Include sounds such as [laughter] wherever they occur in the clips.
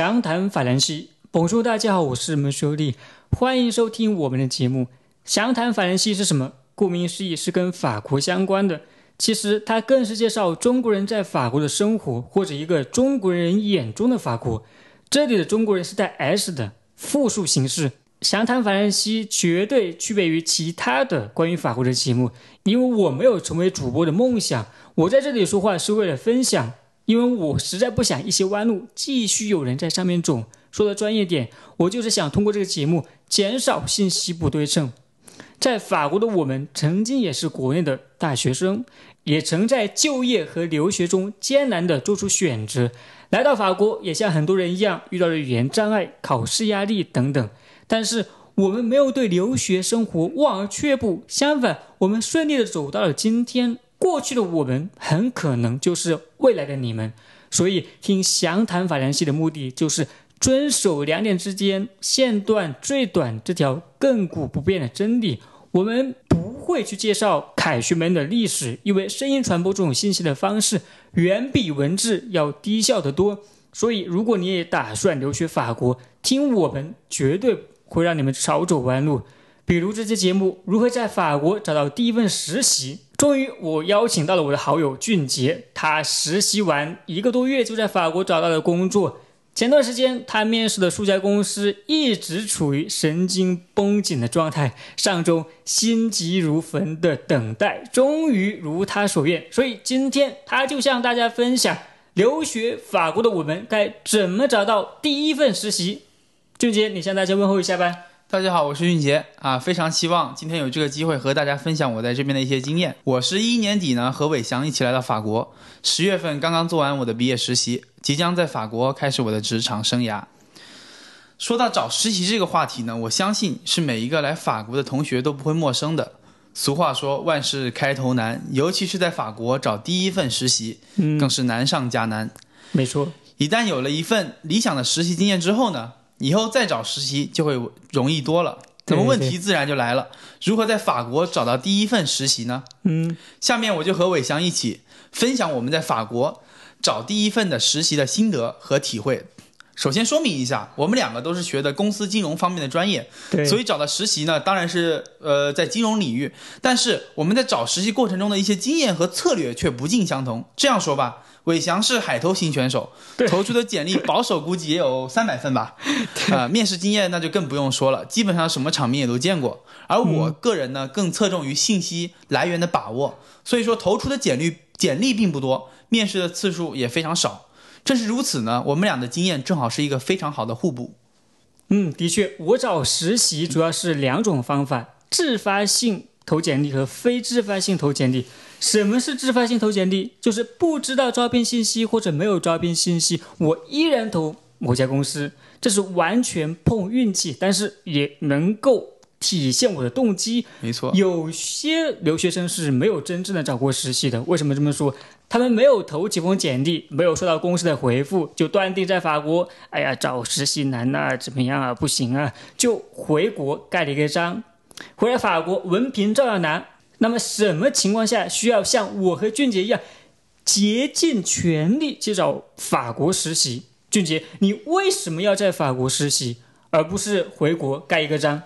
详谈法兰西，bonjour，大家好，我是门修利，欢迎收听我们的节目。详谈法兰西是什么？顾名思义，是跟法国相关的。其实它更是介绍中国人在法国的生活，或者一个中国人眼中的法国。这里的中国人是带 s 的复数形式。详谈法兰西绝对区别于其他的关于法国的节目，因为我没有成为主播的梦想。我在这里说话是为了分享，因为我实在不想一些弯路继续有人在上面走。说的专业点，我就是想通过这个节目减少信息不对称。在法国的我们，曾经也是国内的大学生，也曾在就业和留学中艰难地做出选择。来到法国，也像很多人一样遇到了语言障碍、考试压力等等。但是我们没有对留学生活望而却步，相反，我们顺利的走到了今天。过去的我们很可能就是未来的你们。所以听详谈法兰西的目的就是遵守两点之间线段最短这条亘古不变的真理。我们不会去介绍凯旋门的历史，因为声音传播这种信息的方式远比文字要低效得多。所以，如果你也打算留学法国，听我们绝对。会让你们少走弯路，比如这期节目如何在法国找到第一份实习。终于，我邀请到了我的好友俊杰，他实习完一个多月就在法国找到了工作。前段时间他面试的数家公司一直处于神经绷紧的状态，上周心急如焚的等待，终于如他所愿。所以今天他就向大家分享留学法国的我们该怎么找到第一份实习。俊杰，你向大家问候一下吧。大家好，我是俊杰啊，非常希望今天有这个机会和大家分享我在这边的一些经验。我是一年底呢和伟翔一起来到法国，十月份刚刚做完我的毕业实习，即将在法国开始我的职场生涯。说到找实习这个话题呢，我相信是每一个来法国的同学都不会陌生的。俗话说万事开头难，尤其是在法国找第一份实习，更是难上加难。没错，一旦有了一份理想的实习经验之后呢？以后再找实习就会容易多了，那么问题自然就来了：如何在法国找到第一份实习呢？嗯，下面我就和伟翔一起分享我们在法国找第一份的实习的心得和体会。首先说明一下，我们两个都是学的公司金融方面的专业，所以找到实习呢，当然是呃在金融领域，但是我们在找实习过程中的一些经验和策略却不尽相同。这样说吧。伟翔是海投型选手，[laughs] 投出的简历保守估计也有三百份吧，[laughs] 啊，面试经验那就更不用说了，基本上什么场面也都见过。而我个人呢，更侧重于信息来源的把握，所以说投出的简历简历并不多，面试的次数也非常少。正是如此呢，我们俩的经验正好是一个非常好的互补。嗯，的确，我找实习主要是两种方法：自发性投简历和非自发性投简历。什么是自发性投简历？就是不知道招聘信息或者没有招聘信息，我依然投某家公司，这是完全碰运气，但是也能够体现我的动机。没错，有些留学生是没有真正的找过实习的。为什么这么说？他们没有投几封简历，没有收到公司的回复，就断定在法国，哎呀，找实习难呐，怎么样啊？不行啊，就回国盖了一个章，回来法国文凭照样拿。那么什么情况下需要像我和俊杰一样竭尽全力去找法国实习？俊杰，你为什么要在法国实习，而不是回国盖一个章？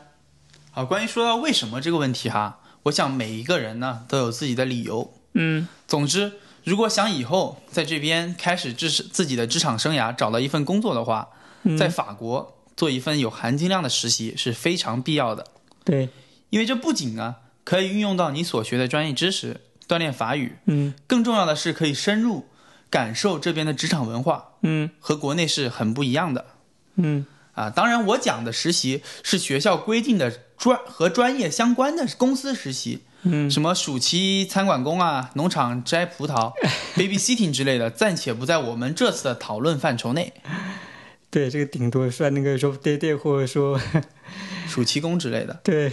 好，关于说到为什么这个问题哈，我想每一个人呢都有自己的理由。嗯，总之，如果想以后在这边开始自自己的职场生涯，找到一份工作的话，在法国做一份有含金量的实习是非常必要的。对，因为这不仅呢。可以运用到你所学的专业知识，锻炼法语。嗯，更重要的是可以深入感受这边的职场文化。嗯，和国内是很不一样的。嗯，啊，当然我讲的实习是学校规定的专和专业相关的公司实习。嗯，什么暑期餐馆工啊，农场摘葡萄，[laughs] babysitting 之类的，暂且不在我们这次的讨论范畴内。对，这个顶多算那个说爹爹，或者说暑期工之类的。对。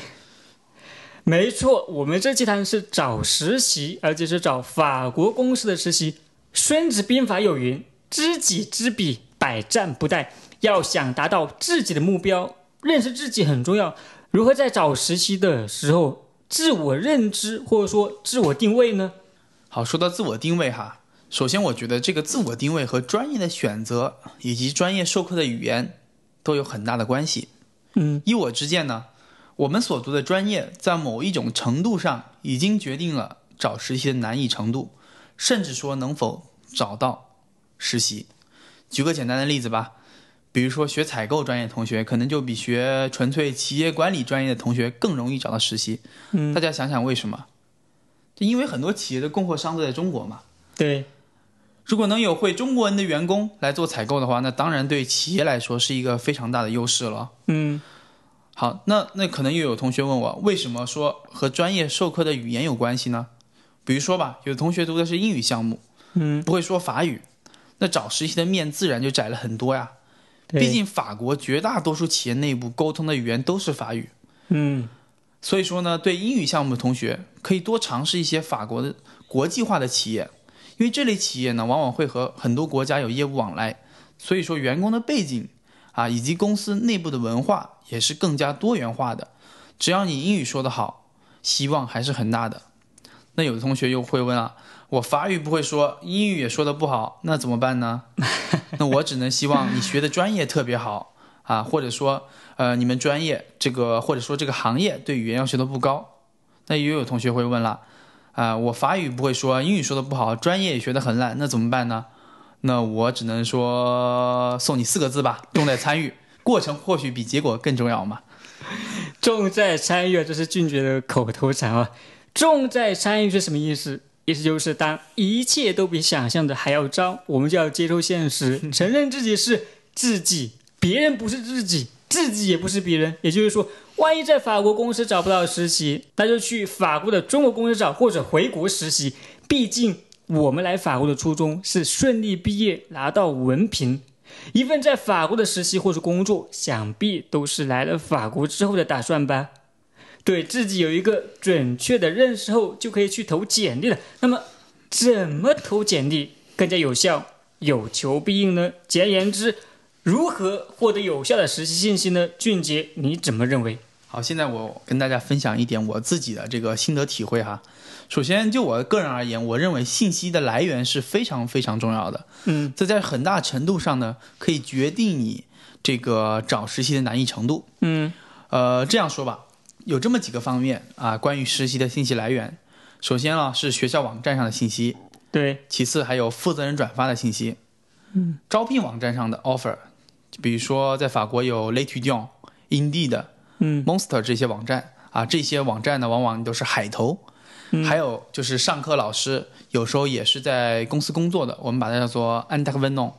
没错，我们这期谈是找实习，而且是找法国公司的实习。孙子兵法有云：“知己知彼，百战不殆。”要想达到自己的目标，认识自己很重要。如何在找实习的时候自我认知，或者说自我定位呢？好，说到自我定位哈，首先，我觉得这个自我定位和专业的选择以及专业授课的语言都有很大的关系。嗯，依我之见呢，我们所读的专业在某一种程度上已经决定了找实习的难易程度，甚至说能否找到实习。举个简单的例子吧，比如说学采购专业同学，可能就比学纯粹企业管理专业的同学更容易找到实习。嗯，大家想想为什么？就因为很多企业的供货商都在中国嘛。对。如果能有会中国人的员工来做采购的话，那当然对企业来说是一个非常大的优势了。嗯，好，那那可能又有同学问我，为什么说和专业授课的语言有关系呢？比如说吧，有同学读的是英语项目，嗯，不会说法语，那找实习的面自然就窄了很多呀。毕竟法国绝大多数企业内部沟通的语言都是法语。嗯，所以说呢，对英语项目的同学可以多尝试一些法国的国际化的企业。因为这类企业呢，往往会和很多国家有业务往来，所以说员工的背景啊，以及公司内部的文化也是更加多元化的。只要你英语说得好，希望还是很大的。那有的同学又会问啊，我法语不会说，英语也说得不好，那怎么办呢？[laughs] 那我只能希望你学的专业特别好啊，或者说呃你们专业这个或者说这个行业对语言要求都不高。那也有同学会问了。啊，我法语不会说，英语说的不好，专业也学得很烂，那怎么办呢？那我只能说送你四个字吧：重在参与。过程或许比结果更重要嘛。[laughs] 重在参与，这是俊杰的口头禅啊。重在参与是什么意思？意思就是当一切都比想象的还要糟，我们就要接受现实，[laughs] 承认自己是自己，别人不是自己，自己也不是别人。也就是说。万一在法国公司找不到实习，那就去法国的中国公司找，或者回国实习。毕竟我们来法国的初衷是顺利毕业，拿到文凭。一份在法国的实习或是工作，想必都是来了法国之后的打算吧？对自己有一个准确的认识后，就可以去投简历了。那么，怎么投简历更加有效、有求必应呢？简而言之，如何获得有效的实习信息呢？俊杰，你怎么认为？好，现在我跟大家分享一点我自己的这个心得体会哈。首先，就我个人而言，我认为信息的来源是非常非常重要的。嗯，这在很大程度上呢，可以决定你这个找实习的难易程度。嗯，呃，这样说吧，有这么几个方面啊，关于实习的信息来源。首先啊，是学校网站上的信息。对。其次，还有负责人转发的信息。嗯。招聘网站上的 offer，比如说在法国有 Letudion、Indeed。嗯，Monster 这些网站啊，这些网站呢，往往都是海投。还有就是上课老师有时候也是在公司工作的，我们把它叫做 e e n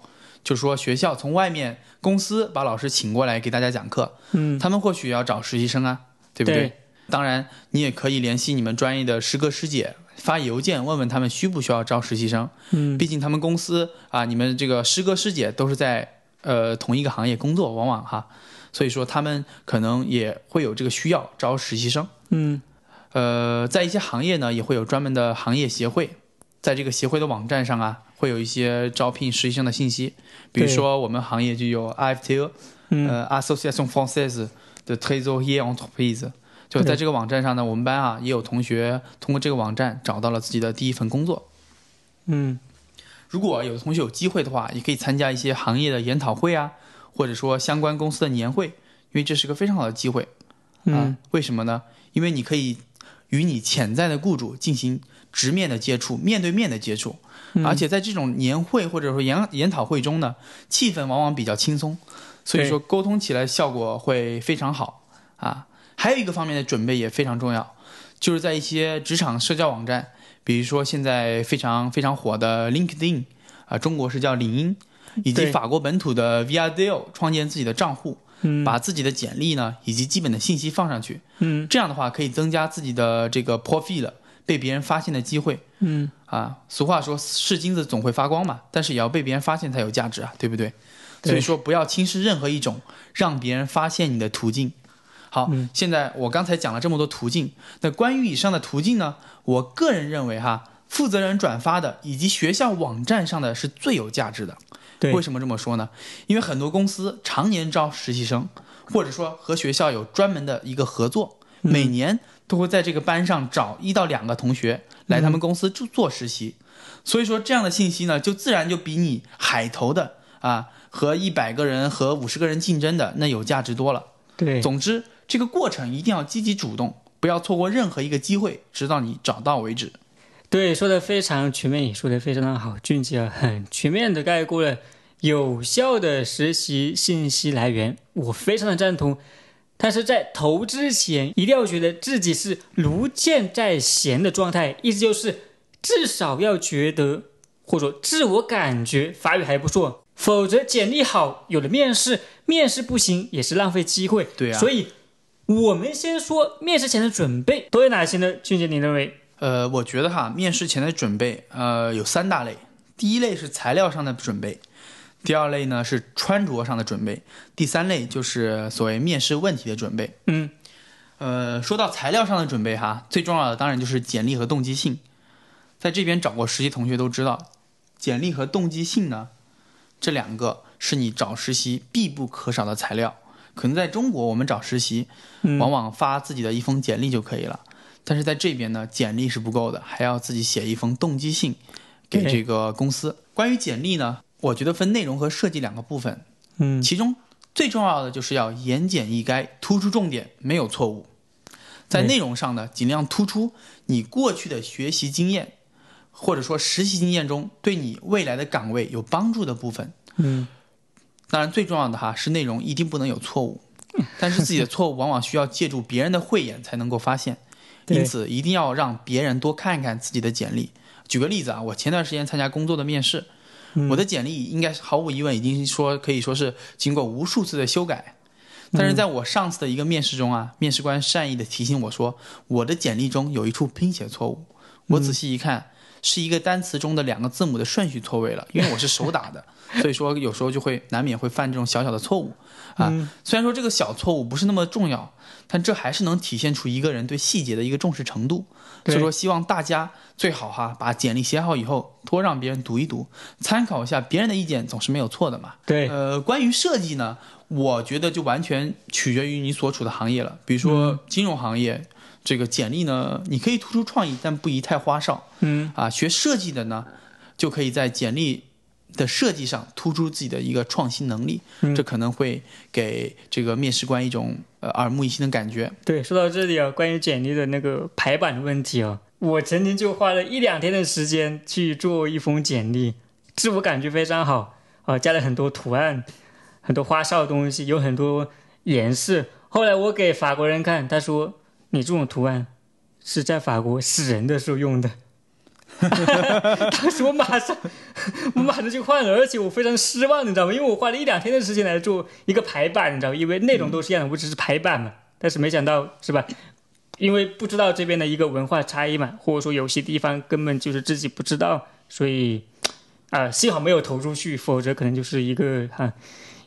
就是说学校从外面公司把老师请过来给大家讲课。嗯，他们或许要找实习生啊，对不对？当然，你也可以联系你们专业的师哥师姐，发邮件问问他们需不需要招实习生。嗯，毕竟他们公司啊，你们这个师哥师姐都是在呃同一个行业工作，往往哈。所以说，他们可能也会有这个需要招实习生。嗯，呃，在一些行业呢，也会有专门的行业协会，在这个协会的网站上啊，会有一些招聘实习生的信息。比如说，我们行业就有 AFTE，呃，Association Française de Trésorier Entreprise。就在这个网站上呢，我们班啊也有同学通过这个网站找到了自己的第一份工作。嗯，如果有同学有机会的话，也可以参加一些行业的研讨会啊。或者说相关公司的年会，因为这是个非常好的机会，啊，为什么呢？因为你可以与你潜在的雇主进行直面的接触，面对面的接触，而且在这种年会或者说研研讨会中呢，气氛往往比较轻松，所以说沟通起来效果会非常好啊。还有一个方面的准备也非常重要，就是在一些职场社交网站，比如说现在非常非常火的 LinkedIn 啊，中国是叫领英。以及法国本土的 Viadeo 创建自己的账户，把自己的简历呢以及基本的信息放上去，嗯，这样的话可以增加自己的这个 profile 被别人发现的机会，嗯，啊，俗话说是金子总会发光嘛，但是也要被别人发现才有价值啊，对不对？所以说不要轻视任何一种让别人发现你的途径。好，现在我刚才讲了这么多途径，那关于以上的途径呢，我个人认为哈，负责人转发的以及学校网站上的是最有价值的。为什么这么说呢？因为很多公司常年招实习生，或者说和学校有专门的一个合作，每年都会在这个班上找一到两个同学来他们公司做做实习。所以说这样的信息呢，就自然就比你海投的啊和一百个人和五十个人竞争的那有价值多了。对，总之这个过程一定要积极主动，不要错过任何一个机会，直到你找到为止。对，说的非常全面，也说的非常的好，俊杰很全面的概括了有效的实习信息来源，我非常的赞同。但是在投之前，一定要觉得自己是如箭在弦的状态，意思就是至少要觉得，或者自我感觉法语还不错，否则简历好，有了面试，面试不行也是浪费机会。对啊。所以，我们先说面试前的准备都有哪些呢？俊杰，你认为？呃，我觉得哈，面试前的准备，呃，有三大类。第一类是材料上的准备，第二类呢是穿着上的准备，第三类就是所谓面试问题的准备。嗯，呃，说到材料上的准备哈，最重要的当然就是简历和动机性。在这边找过实习同学都知道，简历和动机性呢，这两个是你找实习必不可少的材料。可能在中国，我们找实习，往往发自己的一封简历就可以了。但是在这边呢，简历是不够的，还要自己写一封动机信给这个公司。关于简历呢，我觉得分内容和设计两个部分。嗯，其中最重要的就是要言简意赅，突出重点，没有错误。在内容上呢，尽量突出你过去的学习经验，或者说实习经验中对你未来的岗位有帮助的部分。嗯，当然最重要的哈是内容一定不能有错误，[laughs] 但是自己的错误往往需要借助别人的慧眼才能够发现。因此，一定要让别人多看看自己的简历。举个例子啊，我前段时间参加工作的面试，我的简历应该毫无疑问已经说可以说是经过无数次的修改。但是在我上次的一个面试中啊，面试官善意的提醒我说，我的简历中有一处拼写错误。我仔细一看，是一个单词中的两个字母的顺序错位了。因为我是手打的，[laughs] 所以说有时候就会难免会犯这种小小的错误。啊，虽然说这个小错误不是那么重要，但这还是能体现出一个人对细节的一个重视程度。所以说，希望大家最好哈，把简历写好以后，多让别人读一读，参考一下别人的意见，总是没有错的嘛。对，呃，关于设计呢，我觉得就完全取决于你所处的行业了。比如说金融行业，这个简历呢，你可以突出创意，但不宜太花哨。嗯，啊，学设计的呢，就可以在简历。的设计上突出自己的一个创新能力，这可能会给这个面试官一种呃耳目一新的感觉。对，说到这里啊，关于简历的那个排版的问题啊，我曾经就花了一两天的时间去做一封简历，自我感觉非常好啊，加了很多图案，很多花哨的东西，有很多颜色。后来我给法国人看，他说：“你这种图案是在法国死人的时候用的。” [laughs] 当时我马上，我马上就换了，而且我非常失望，你知道吗？因为我花了一两天的时间来做一个排版，你知道吗？因为内容都是一样的，我只是排版嘛。但是没想到，是吧？因为不知道这边的一个文化差异嘛，或者说有些地方根本就是自己不知道，所以啊，幸好没有投出去，否则可能就是一个哈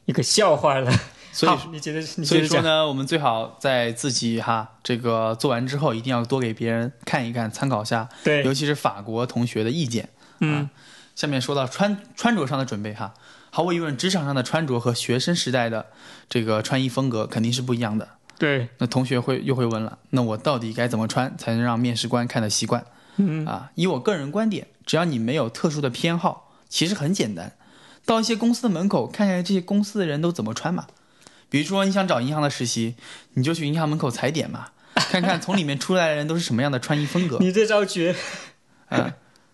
一个笑话了。所以你觉得？所以说呢，我们最好在自己哈这个做完之后，一定要多给别人看一看，参考下。对，尤其是法国同学的意见。嗯，下面说到穿穿着上的准备哈，毫无疑问，职场上的穿着和学生时代的这个穿衣风格肯定是不一样的。对，那同学会又会问了，那我到底该怎么穿才能让面试官看得习惯？嗯啊，以我个人观点，只要你没有特殊的偏好，其实很简单，到一些公司的门口看看这些公司的人都怎么穿嘛。比如说你想找银行的实习，你就去银行门口踩点嘛，看看从里面出来的人都是什么样的穿衣风格。[laughs] 你这招绝，嗯，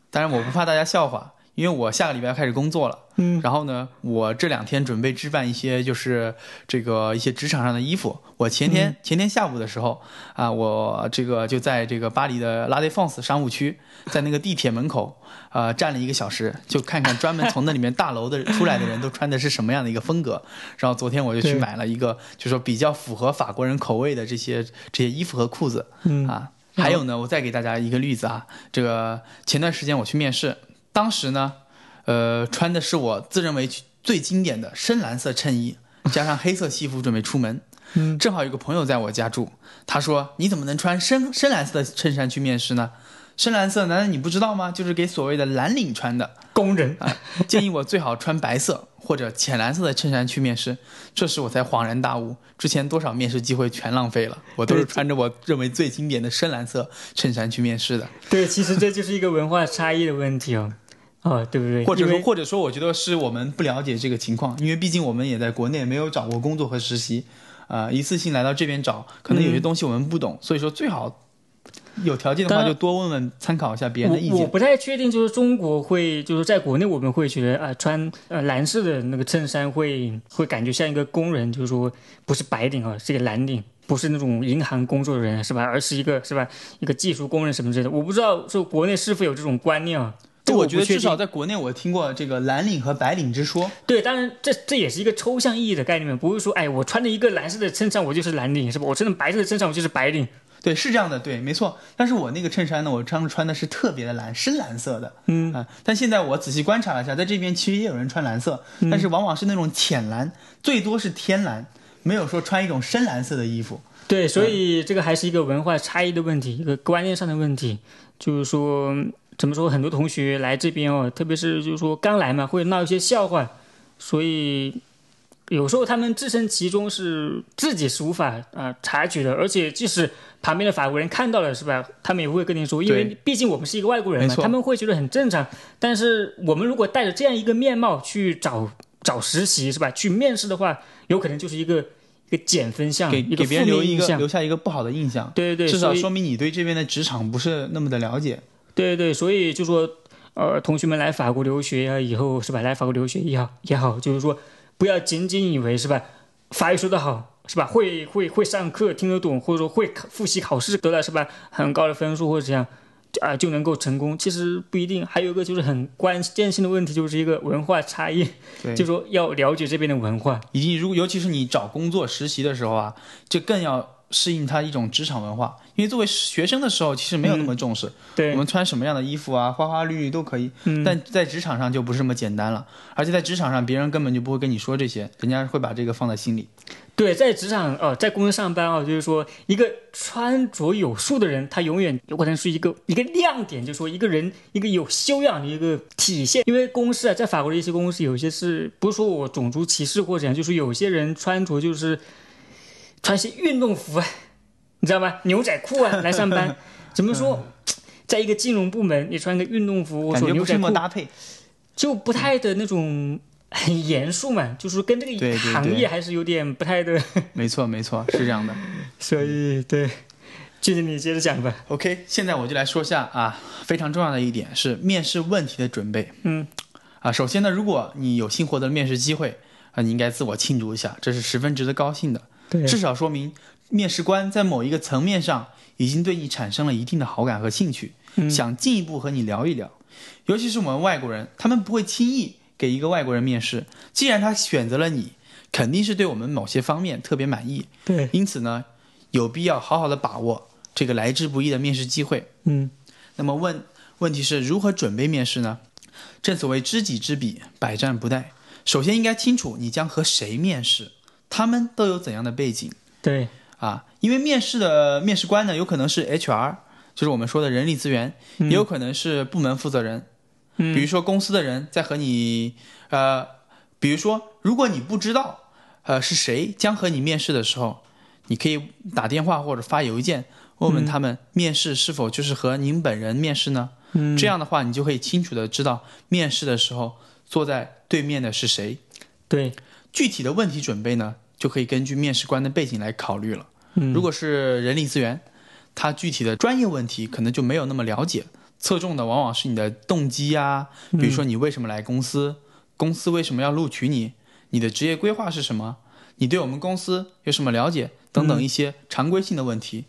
当然我不怕大家笑话。因为我下个礼拜要开始工作了，嗯，然后呢，我这两天准备置办一些，就是这个一些职场上的衣服。我前天前天下午的时候啊，我这个就在这个巴黎的拉 f 放 n 商务区，在那个地铁门口啊 [laughs] 站了一个小时，就看看专门从那里面大楼的出来的人都穿的是什么样的一个风格。然后昨天我就去买了一个，就说比较符合法国人口味的这些这些衣服和裤子，嗯啊，还有呢，我再给大家一个例子啊，这个前段时间我去面试。当时呢，呃，穿的是我自认为最经典的深蓝色衬衣，加上黑色西服，准备出门。嗯，正好有个朋友在我家住，他说：“你怎么能穿深深蓝色的衬衫去面试呢？深蓝色难道你不知道吗？就是给所谓的蓝领穿的。”工人啊，建议我最好穿白色或者浅蓝色的衬衫去面试。这时我才恍然大悟，之前多少面试机会全浪费了。我都是穿着我认为最经典的深蓝色衬衫去面试的。对，其实这就是一个文化差异的问题哦，哦，对不对？或者说，或者说，我觉得是我们不了解这个情况，因为毕竟我们也在国内没有找过工作和实习，啊，一次性来到这边找，可能有些东西我们不懂，所以说最好。有条件的话，就多问问、参考一下别人的意见。我不太确定，就是中国会，就是在国内我们会觉得啊，穿呃蓝色的那个衬衫会会感觉像一个工人，就是说不是白领啊，是一个蓝领，不是那种银行工作的人是吧？而是一个是吧？一个技术工人什么之类的。我不知道说国内是否有这种观念啊？这我觉得至少在国内我听过这个蓝领和白领之说。对，当然这这也是一个抽象意义的概念，不是说哎，我穿着一个蓝色的衬衫我就是蓝领是吧？我穿着白色的衬衫我就是白领。对，是这样的，对，没错。但是我那个衬衫呢，我当时穿的是特别的蓝，深蓝色的，嗯啊。但现在我仔细观察了一下，在这边其实也有人穿蓝色，但是往往是那种浅蓝，最多是天蓝，没有说穿一种深蓝色的衣服。对，所以这个还是一个文化差异的问题，一个观念上的问题。就是说，怎么说，很多同学来这边哦，特别是就是说刚来嘛，会闹一些笑话，所以。有时候他们置身其中是自己是无法啊察觉的，而且即使旁边的法国人看到了，是吧？他们也不会跟你说，因为毕竟我们是一个外国人嘛，他们会觉得很正常。但是我们如果带着这样一个面貌去找找实习，是吧？去面试的话，有可能就是一个一个减分项，给给别人留一个留下一个不好的印象。对对对，至少说明你对这边的职场不是那么的了解。对对，所以就说，呃，同学们来法国留学啊，以后是吧？来法国留学也好也好，就是说。不要仅仅以为是吧，法语说得好是吧，会会会上课听得懂，或者说会复习考试得了是吧很高的分数或者这样啊就能够成功，其实不一定。还有一个就是很关键性的问题，就是一个文化差异，就说要了解这边的文化，以及如尤其是你找工作实习的时候啊，就更要。适应他一种职场文化，因为作为学生的时候，其实没有那么重视，对我们穿什么样的衣服啊，花花绿绿都可以。但在职场上就不是这么简单了，而且在职场上，别人根本就不会跟你说这些，人家会把这个放在心里。对，在职场哦，在公司上班哦，就是说一个穿着有素的人，他永远有可能是一个一个亮点，就是说一个人一个有修养的一个体现。因为公司啊，在法国的一些公司，有些是不是说我种族歧视或者怎样，就是有些人穿着就是。穿些运动服啊，你知道吗？牛仔裤啊 [laughs] 来上班，怎么说？在一个金融部门，你穿个运动服，我说牛仔裤搭配，就不太的那种很严肃嘛，就是跟这个行业还是有点不太的。[laughs] 没错，没错，是这样的。[laughs] 所以，对，接着你接着讲吧。OK，现在我就来说下啊，非常重要的一点是面试问题的准备。嗯，啊，首先呢，如果你有幸获得面试机会啊，你应该自我庆祝一下，这是十分值得高兴的。至少说明面试官在某一个层面上已经对你产生了一定的好感和兴趣，想进一步和你聊一聊。尤其是我们外国人，他们不会轻易给一个外国人面试。既然他选择了你，肯定是对我们某些方面特别满意。对，因此呢，有必要好好的把握这个来之不易的面试机会。嗯，那么问问题是如何准备面试呢？正所谓知己知彼，百战不殆。首先应该清楚你将和谁面试。他们都有怎样的背景？对啊，因为面试的面试官呢，有可能是 HR，就是我们说的人力资源，也有可能是部门负责人。嗯，比如说公司的人在和你，呃，比如说如果你不知道，呃是谁将和你面试的时候，你可以打电话或者发邮件问问他们，面试是否就是和您本人面试呢？嗯，这样的话，你就可以清楚的知道面试的时候坐在对面的是谁。对。具体的问题准备呢，就可以根据面试官的背景来考虑了。如果是人力资源，他具体的专业问题可能就没有那么了解，侧重的往往是你的动机呀，比如说你为什么来公司，公司为什么要录取你，你的职业规划是什么，你对我们公司有什么了解等等一些常规性的问题。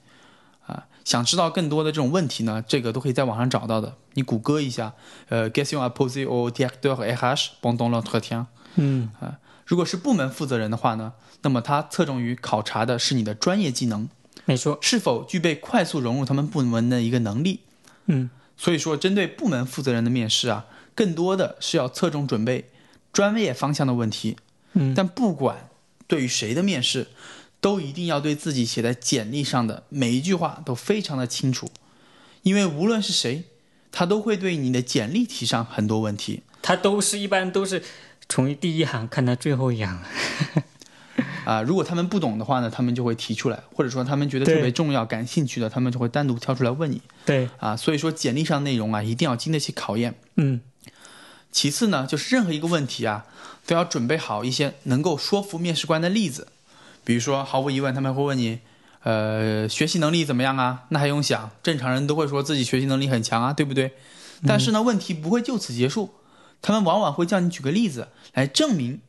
啊，想知道更多的这种问题呢，这个都可以在网上找到的，你谷歌一下，呃，question à poser au directeur RH pendant l'entretien。嗯啊。如果是部门负责人的话呢，那么他侧重于考察的是你的专业技能，没错，是否具备快速融入他们部门的一个能力。嗯，所以说针对部门负责人的面试啊，更多的是要侧重准备专业方向的问题。嗯，但不管对于谁的面试，都一定要对自己写在简历上的每一句话都非常的清楚，因为无论是谁，他都会对你的简历提上很多问题。他都是一般都是从第一行看到最后一行。[laughs] 啊，如果他们不懂的话呢，他们就会提出来，或者说他们觉得特别重要、感兴趣的，他们就会单独挑出来问你。对，啊，所以说简历上内容啊，一定要经得起考验。嗯。其次呢，就是任何一个问题啊，都要准备好一些能够说服面试官的例子。比如说，毫无疑问，他们会问你，呃，学习能力怎么样啊？那还用想，正常人都会说自己学习能力很强啊，对不对？但是呢，问题不会就此结束，他们往往会叫你举个例子来证明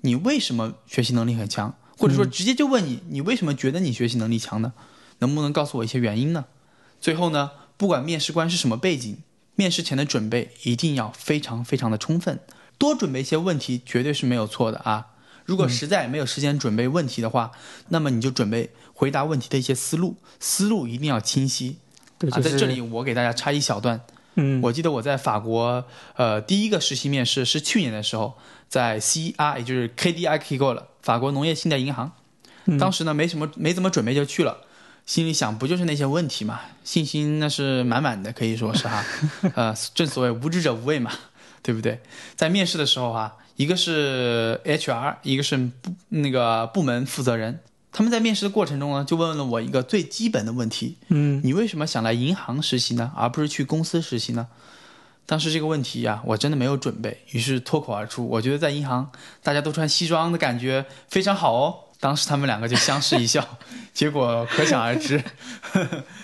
你为什么学习能力很强，或者说直接就问你，你为什么觉得你学习能力强呢？能不能告诉我一些原因呢？最后呢，不管面试官是什么背景。面试前的准备一定要非常非常的充分，多准备一些问题绝对是没有错的啊。如果实在没有时间准备问题的话，那么你就准备回答问题的一些思路，思路一定要清晰。啊，在这里我给大家插一小段。嗯，我记得我在法国，呃，第一个实习面试是去年的时候，在 CR，也就是 KDI k g o 了，法国农业信贷银行。当时呢，没什么，没怎么准备就去了。心里想，不就是那些问题嘛？信心那是满满的，可以说是哈。[laughs] 呃，正所谓无知者无畏嘛，对不对？在面试的时候哈，一个是 HR，一个是部那个部门负责人，他们在面试的过程中呢，就问了我一个最基本的问题：嗯，你为什么想来银行实习呢，而不是去公司实习呢？当时这个问题呀，我真的没有准备，于是脱口而出：我觉得在银行大家都穿西装的感觉非常好哦。当时他们两个就相视一笑，[laughs] 结果可想而知。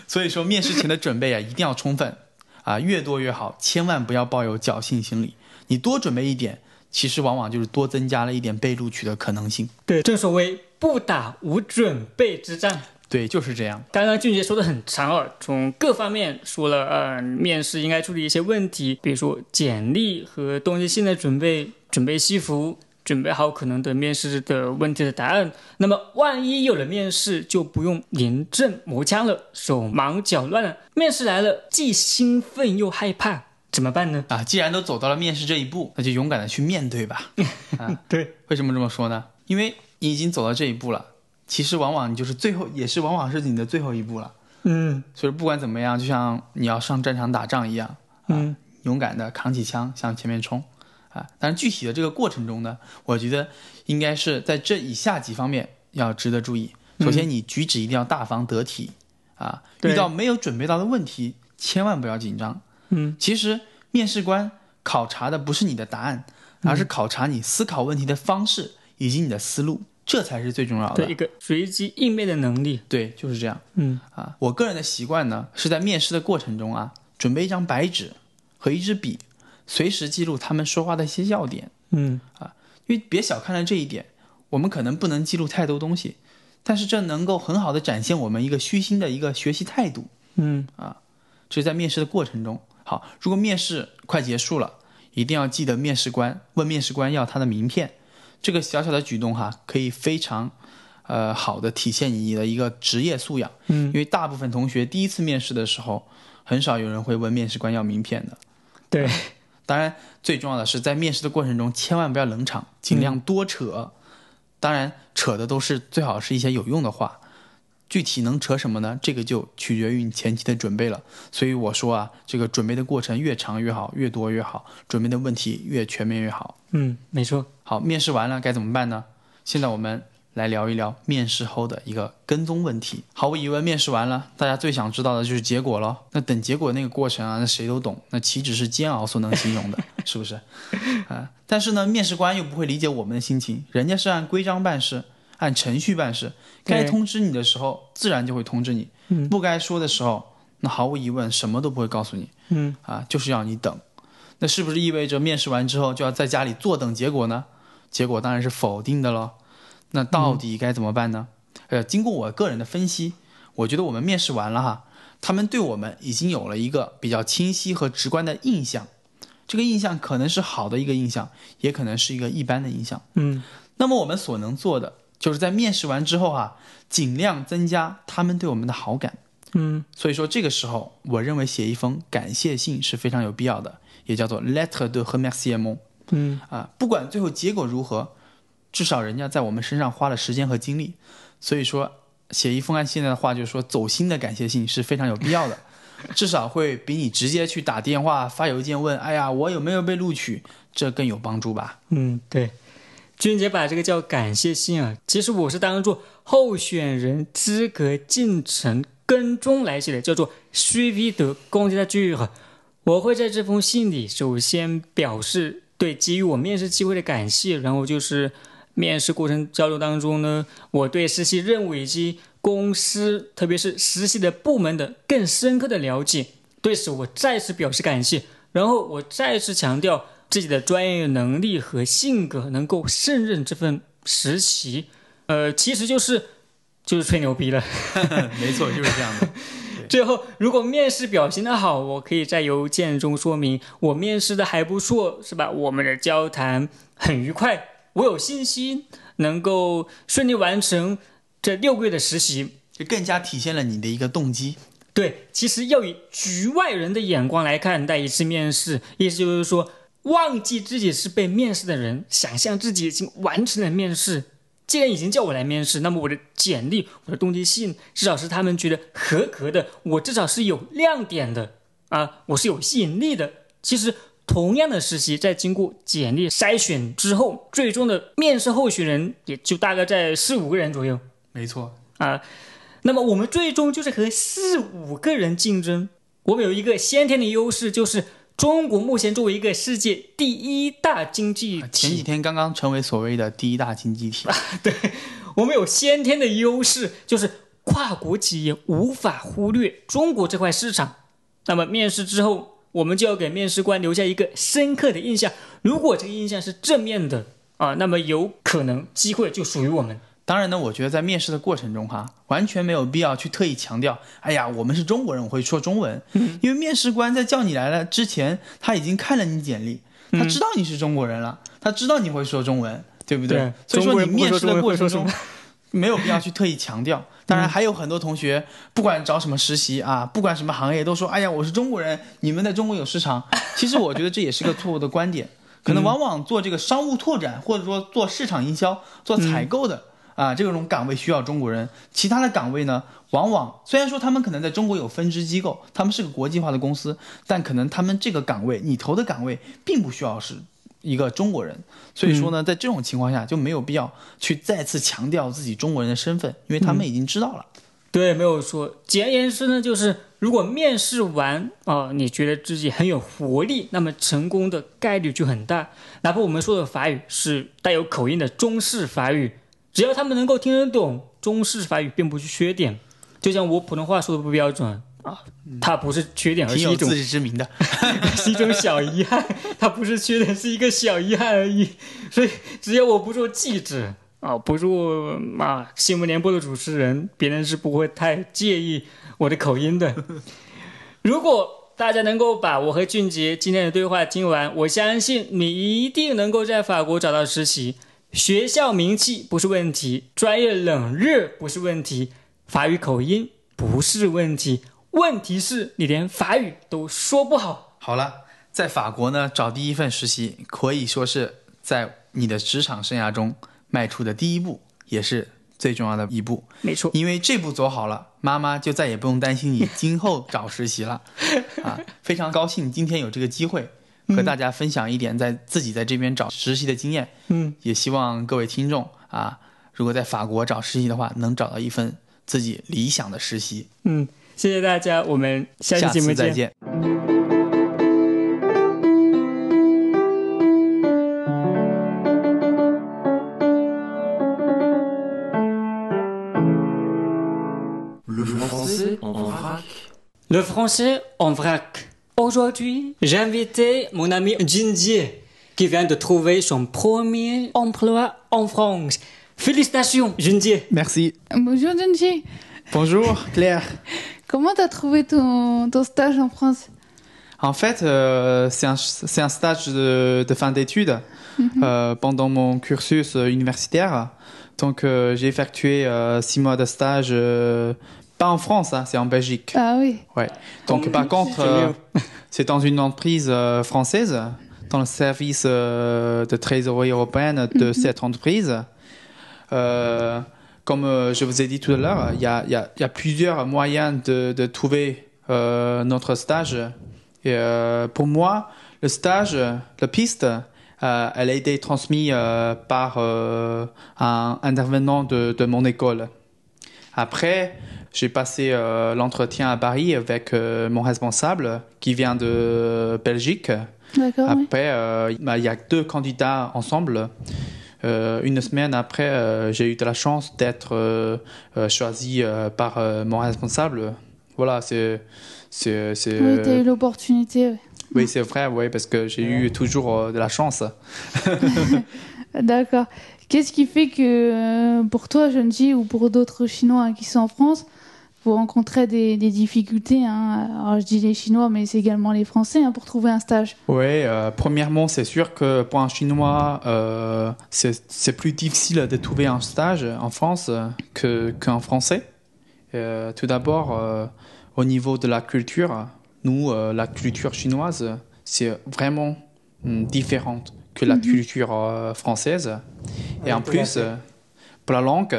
所以说，面试前的准备啊，一定要充分啊，越多越好，千万不要抱有侥幸心理。你多准备一点，其实往往就是多增加了一点被录取的可能性。对，正所谓不打无准备之战。对，就是这样。刚刚俊杰说的很长耳，从各方面说了，呃，面试应该注意一些问题，比如说简历和东西性的准备，准备西服。准备好可能的面试的问题的答案，那么万一有了面试，就不用临阵磨枪了，手忙脚乱了。面试来了，既兴奋又害怕，怎么办呢？啊，既然都走到了面试这一步，那就勇敢的去面对吧。啊，[laughs] 对，为什么这么说呢？因为你已经走到这一步了，其实往往你就是最后，也是往往是你的最后一步了。嗯，所以不管怎么样，就像你要上战场打仗一样，嗯，勇敢的扛起枪向前面冲。啊，但是具体的这个过程中呢，我觉得应该是在这以下几方面要值得注意。首先，你举止一定要大方得体，啊，遇到没有准备到的问题，千万不要紧张。嗯，其实面试官考察的不是你的答案，而是考察你思考问题的方式以及你的思路，这才是最重要的。一个随机应变的能力。对，就是这样。嗯，啊，我个人的习惯呢，是在面试的过程中啊，准备一张白纸和一支笔。随时记录他们说话的一些要点，嗯啊，因为别小看了这一点，我们可能不能记录太多东西，但是这能够很好的展现我们一个虚心的一个学习态度，嗯啊，这是在面试的过程中。好，如果面试快结束了，一定要记得面试官问面试官要他的名片，这个小小的举动哈，可以非常，呃，好的体现你的一个职业素养，嗯，因为大部分同学第一次面试的时候，很少有人会问面试官要名片的，对。当然，最重要的是在面试的过程中，千万不要冷场，尽量多扯。当然，扯的都是最好是一些有用的话。具体能扯什么呢？这个就取决于你前期的准备了。所以我说啊，这个准备的过程越长越好，越多越好，准备的问题越全面越好。嗯，没错。好，面试完了该怎么办呢？现在我们。来聊一聊面试后的一个跟踪问题。毫无疑问，面试完了，大家最想知道的就是结果了。那等结果那个过程啊，那谁都懂，那岂止是煎熬所能形容的，是不是？[laughs] 啊，但是呢，面试官又不会理解我们的心情，人家是按规章办事，按程序办事，该通知你的时候自然就会通知你，不该说的时候，那毫无疑问什么都不会告诉你。嗯，啊，就是要你等。那是不是意味着面试完之后就要在家里坐等结果呢？结果当然是否定的喽。那到底该怎么办呢？呃，经过我个人的分析，我觉得我们面试完了哈，他们对我们已经有了一个比较清晰和直观的印象。这个印象可能是好的一个印象，也可能是一个一般的印象。嗯，那么我们所能做的，就是在面试完之后哈，尽量增加他们对我们的好感。嗯，所以说这个时候，我认为写一封感谢信是非常有必要的，也叫做 lettre de remerciement。嗯，啊，不管最后结果如何。至少人家在我们身上花了时间和精力，所以说写一封按现在的话就是说走心的感谢信是非常有必要的，[laughs] 至少会比你直接去打电话发邮件问，哎呀我有没有被录取，这更有帮助吧？嗯，对。俊杰把这个叫感谢信啊，其实我是当做候选人资格进程跟踪来写的，叫做 “suivi de candidature”。我会在这封信里首先表示对给予我面试机会的感谢，然后就是面试过程交流当中呢，我对实习任务以及公司，特别是实习的部门的更深刻的了解，对此我再次表示感谢。然后我再次强调。自己的专业能力和性格能够胜任这份实习，呃，其实就是就是吹牛逼了。[laughs] 没错，就是这样的。[laughs] 最后，如果面试表现的好，我可以在邮件中说明我面试的还不错，是吧？我们的交谈很愉快，我有信心能够顺利完成这六个月的实习，就更加体现了你的一个动机。对，其实要以局外人的眼光来看待一次面试，意思就是说。忘记自己是被面试的人，想象自己已经完成了面试。既然已经叫我来面试，那么我的简历、我的动机信，至少是他们觉得合格的。我至少是有亮点的啊，我是有吸引力的。其实，同样的实习，在经过简历筛选之后，最终的面试候选人也就大概在四五个人左右。没错啊，那么我们最终就是和四五个人竞争。我们有一个先天的优势，就是。中国目前作为一个世界第一大经济体，前几天刚刚成为所谓的第一大经济体。[laughs] 对，我们有先天的优势，就是跨国企业无法忽略中国这块市场。那么面试之后，我们就要给面试官留下一个深刻的印象。如果这个印象是正面的啊，那么有可能机会就属于我们。当然呢，我觉得在面试的过程中，哈，完全没有必要去特意强调，哎呀，我们是中国人，我会说中文。嗯，因为面试官在叫你来了之前，他已经看了你简历，他知道你是中国人了，他知道你会说中文，对不对？所以说你面试的过程中，没有必要去特意强调。当然，还有很多同学，不管找什么实习啊，不管什么行业，都说，哎呀，我是中国人，你们在中国有市场。[laughs] 其实我觉得这也是个错误的观点，可能往往做这个商务拓展，或者说做市场营销、做采购的。啊，这种岗位需要中国人，其他的岗位呢，往往虽然说他们可能在中国有分支机构，他们是个国际化的公司，但可能他们这个岗位你投的岗位并不需要是一个中国人，所以说呢，在这种情况下就没有必要去再次强调自己中国人的身份，因为他们已经知道了。对，没有说。简而言之呢，就是如果面试完啊，你觉得自己很有活力，那么成功的概率就很大。哪怕我们说的法语是带有口音的中式法语。只要他们能够听得懂中式法语，并不是缺点。就像我普通话说的不标准啊，它不是缺点，而是一种自知之明的，[laughs] 是一种小遗憾。它不是缺点，是一个小遗憾而已。所以，只要我不做记者啊，不做啊新闻联播的主持人，别人是不会太介意我的口音的。如果大家能够把我和俊杰今天的对话听完，我相信你一定能够在法国找到实习。学校名气不是问题，专业冷热不是问题，法语口音不是问题，问题是你连法语都说不好。好了，在法国呢，找第一份实习可以说是在你的职场生涯中迈出的第一步，也是最重要的一步。没错，因为这步走好了，妈妈就再也不用担心你今后找实习了。啊，[laughs] 非常高兴今天有这个机会。和大家分享一点在自己在这边找实习的经验，嗯，也希望各位听众啊，如果在法国找实习的话，能找到一份自己理想的实习。嗯，谢谢大家，我们下期节目再见。Le français en vrac. Le français en vrac. Aujourd'hui, j'ai invité mon ami Jinji qui vient de trouver son premier emploi en France. Félicitations, Jinji. Merci. Bonjour, Jinji. Bonjour, Claire. Comment tu as trouvé ton, ton, stage en France? En fait, euh, c'est un, un, stage de, de fin d'études mhm. euh, pendant mon cursus universitaire. Donc, euh, j'ai effectué euh, six mois de stage pas en France, hein, c'est en Belgique. Ah oui. Ouais. Donc par contre, euh, [laughs] c'est dans une entreprise euh, française, dans le service euh, de trésorerie européenne de mhm. cette entreprise. comme je vous ai dit tout à l'heure, il y a, y, a, y a, plusieurs moyens de, de trouver notre stage. Et pour moi, le stage, la piste, elle a été transmise par un intervenant de, de mon école. Après, j'ai passé l'entretien à Paris avec mon responsable qui vient de Belgique. Après, bah, il y a deux candidats ensemble. Euh, une semaine après, euh, j'ai eu de la chance d'être euh, choisi par mon responsable. Voilà, c'est. c'est, Oui, tu as eu l'opportunité. Oui, c'est vrai, oui, parce que j'ai eu toujours de la chance. [laughs] D'accord. Qu'est-ce qui fait que pour toi, Junji, ou pour d'autres Chinois qui sont en France, vous rencontrez des, difficultés. Hein. Alors, je dis les Chinois, mais c'est également les Français hein, pour trouver un stage. Oui, euh, premièrement, c'est sûr que pour un Chinois, euh, c'est plus difficile de trouver un stage en France qu'en français. Euh, tout d'abord, au niveau de la culture, nous, la culture chinoise, c'est vraiment hum, différente que la mhm. culture française. Et en plus, pour la langue,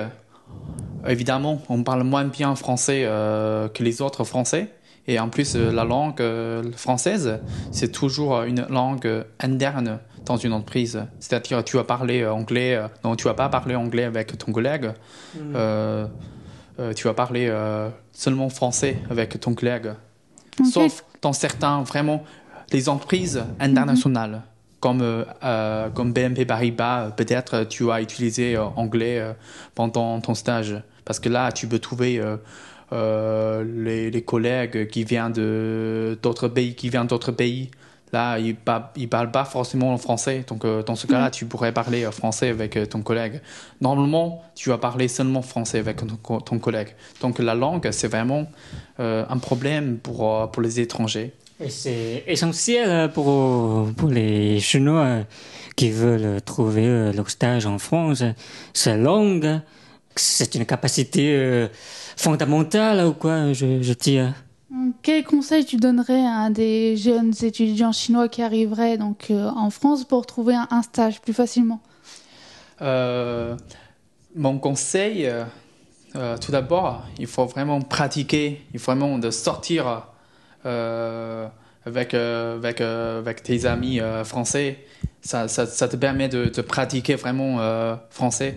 Évidemment, on parle moins bien français euh, que les autres français. Et en plus, euh, la langue euh, française, c'est toujours une langue interne dans une entreprise. C'est-à-dire, tu vas parler anglais, non, tu vas pas parler anglais avec ton collègue. Mm. tu vas parler seulement français avec ton collègue. Sauf dans certains, vraiment, les entreprises internationales. Comme, comme BNP Paribas, peut-être tu vas utiliser anglais pendant ton stage. Parce que là, tu peux trouver euh, euh, les, collègues qui viennent d'autres pays, qui viennent d'autres pays. Là, ils ne parlent pas forcément français. Donc, euh, dans ce cas-là, tu pourrais parler français avec ton collègue. Normalement, tu vas parler seulement français avec ton, collègue. Donc, la langue, c'est vraiment un problème pour, pour les étrangers. C'est essentiel pour, pour les Chinois qui veulent trouver leur stage en France. C'est langue c'est une capacité euh, fondamentale ou quoi, je, je tire. Quel conseil tu donnerais à des jeunes étudiants chinois qui arriveraient donc euh, en France pour trouver un, stage plus facilement? Euh, Mon conseil, tout d'abord, il faut vraiment pratiquer, il faut vraiment de sortir avec, avec, avec tes amis français ça, ça, ça, te permet de, de pratiquer vraiment euh, français.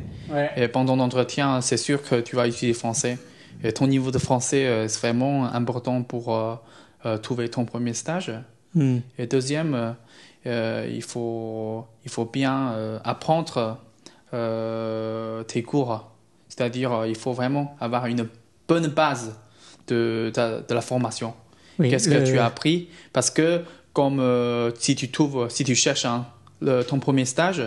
Et pendant l'entretien, c'est sûr que tu vas utiliser français. Et ton niveau de français, euh, c'est vraiment important pour euh, trouver ton premier stage. Hmm. Et deuxième, il, faut, il faut bien apprendre tes cours. C'est-à-dire, il faut vraiment avoir une bonne base de, de, de la formation. Qu'est-ce que tu as appris? Parce que comme si tu trouves, si tu cherches un ton premier stage,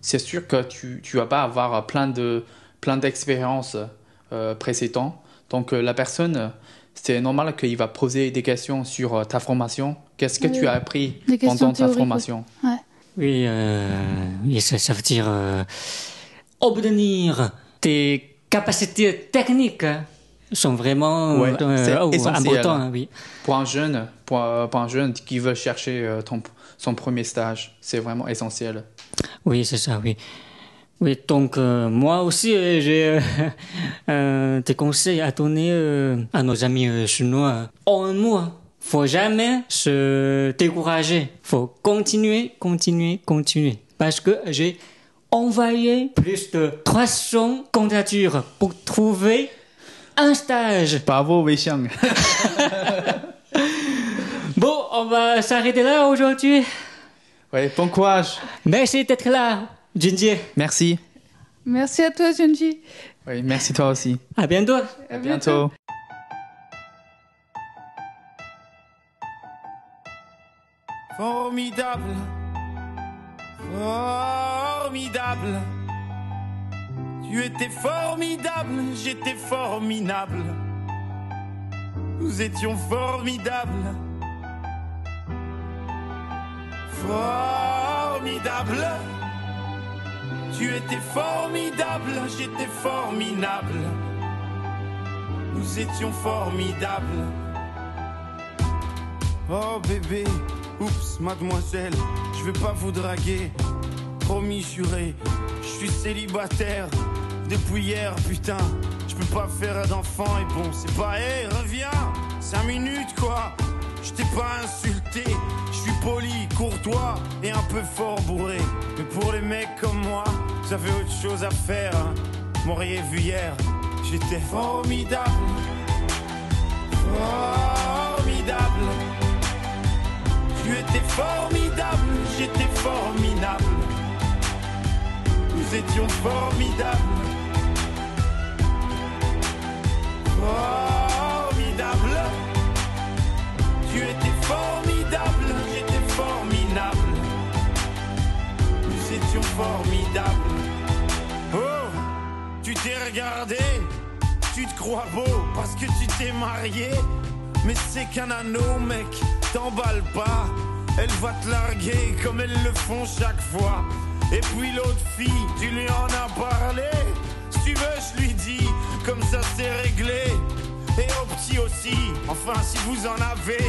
c'est sûr que tu ne vas pas avoir plein de plein d'expériences euh, précédentes. Donc euh, la personne, c'est normal qu'il va poser des questions sur euh, ta formation. Qu'est-ce que tu as appris pendant ta formation? Oui, oui ça, veut dire obtenir tes capacités techniques sont vraiment importantes. Oui. Pour un jeune, pour, pour, un jeune qui veut chercher ton son premier stage. C'est vraiment essentiel. Oui, c'est ça, oui. Oui, donc euh, moi aussi, euh, j'ai euh, [laughs] des conseils à donner à nos amis chinois. En un mot, faut jamais se décourager. faut continuer, continuer, continuer. Parce que j'ai envoyé plus de 300 candidatures pour trouver un stage. Bravo, Wei Xiang. [laughs] Bon, on va s'arrêter là aujourd'hui. Oui, bon courage. Merci d'être là, Junji. Merci. Merci à toi, Junji. Oui, merci toi aussi. À bientôt. À bientôt. Formidable. Formidable. Tu étais formidable, j'étais formidable. Nous étions formidables. formidable. Tu étais formidable, j'étais formidable. Nous étions formidables. Oh bébé, oups, mademoiselle, je vais pas vous draguer. Promis, juré, je suis célibataire depuis hier, putain. Je peux pas faire d'enfant et bon, c'est pas, hé, reviens, cinq minutes quoi. Je t'ai pas insulté. Je suis poli, courtois et un peu fort bourré. Mais pour les mecs comme moi, j'avais autre chose à faire. Hein. M'auriez vu hier, j'étais formidable. Formidable. Tu étais formidable, j'étais formidable. Nous étions formidables. Crois beau parce que tu t'es marié. Mais c'est qu'un anneau, mec, t'emballe pas. Elle va te larguer comme elles le font chaque fois. Et puis l'autre fille, tu lui en as parlé. Si tu veux, je lui dis, comme ça c'est réglé. Et au petit aussi, enfin si vous en avez.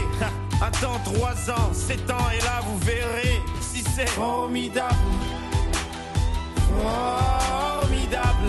Attends 3 ans, 7 ans, et là vous verrez si c'est formidable. Formidable.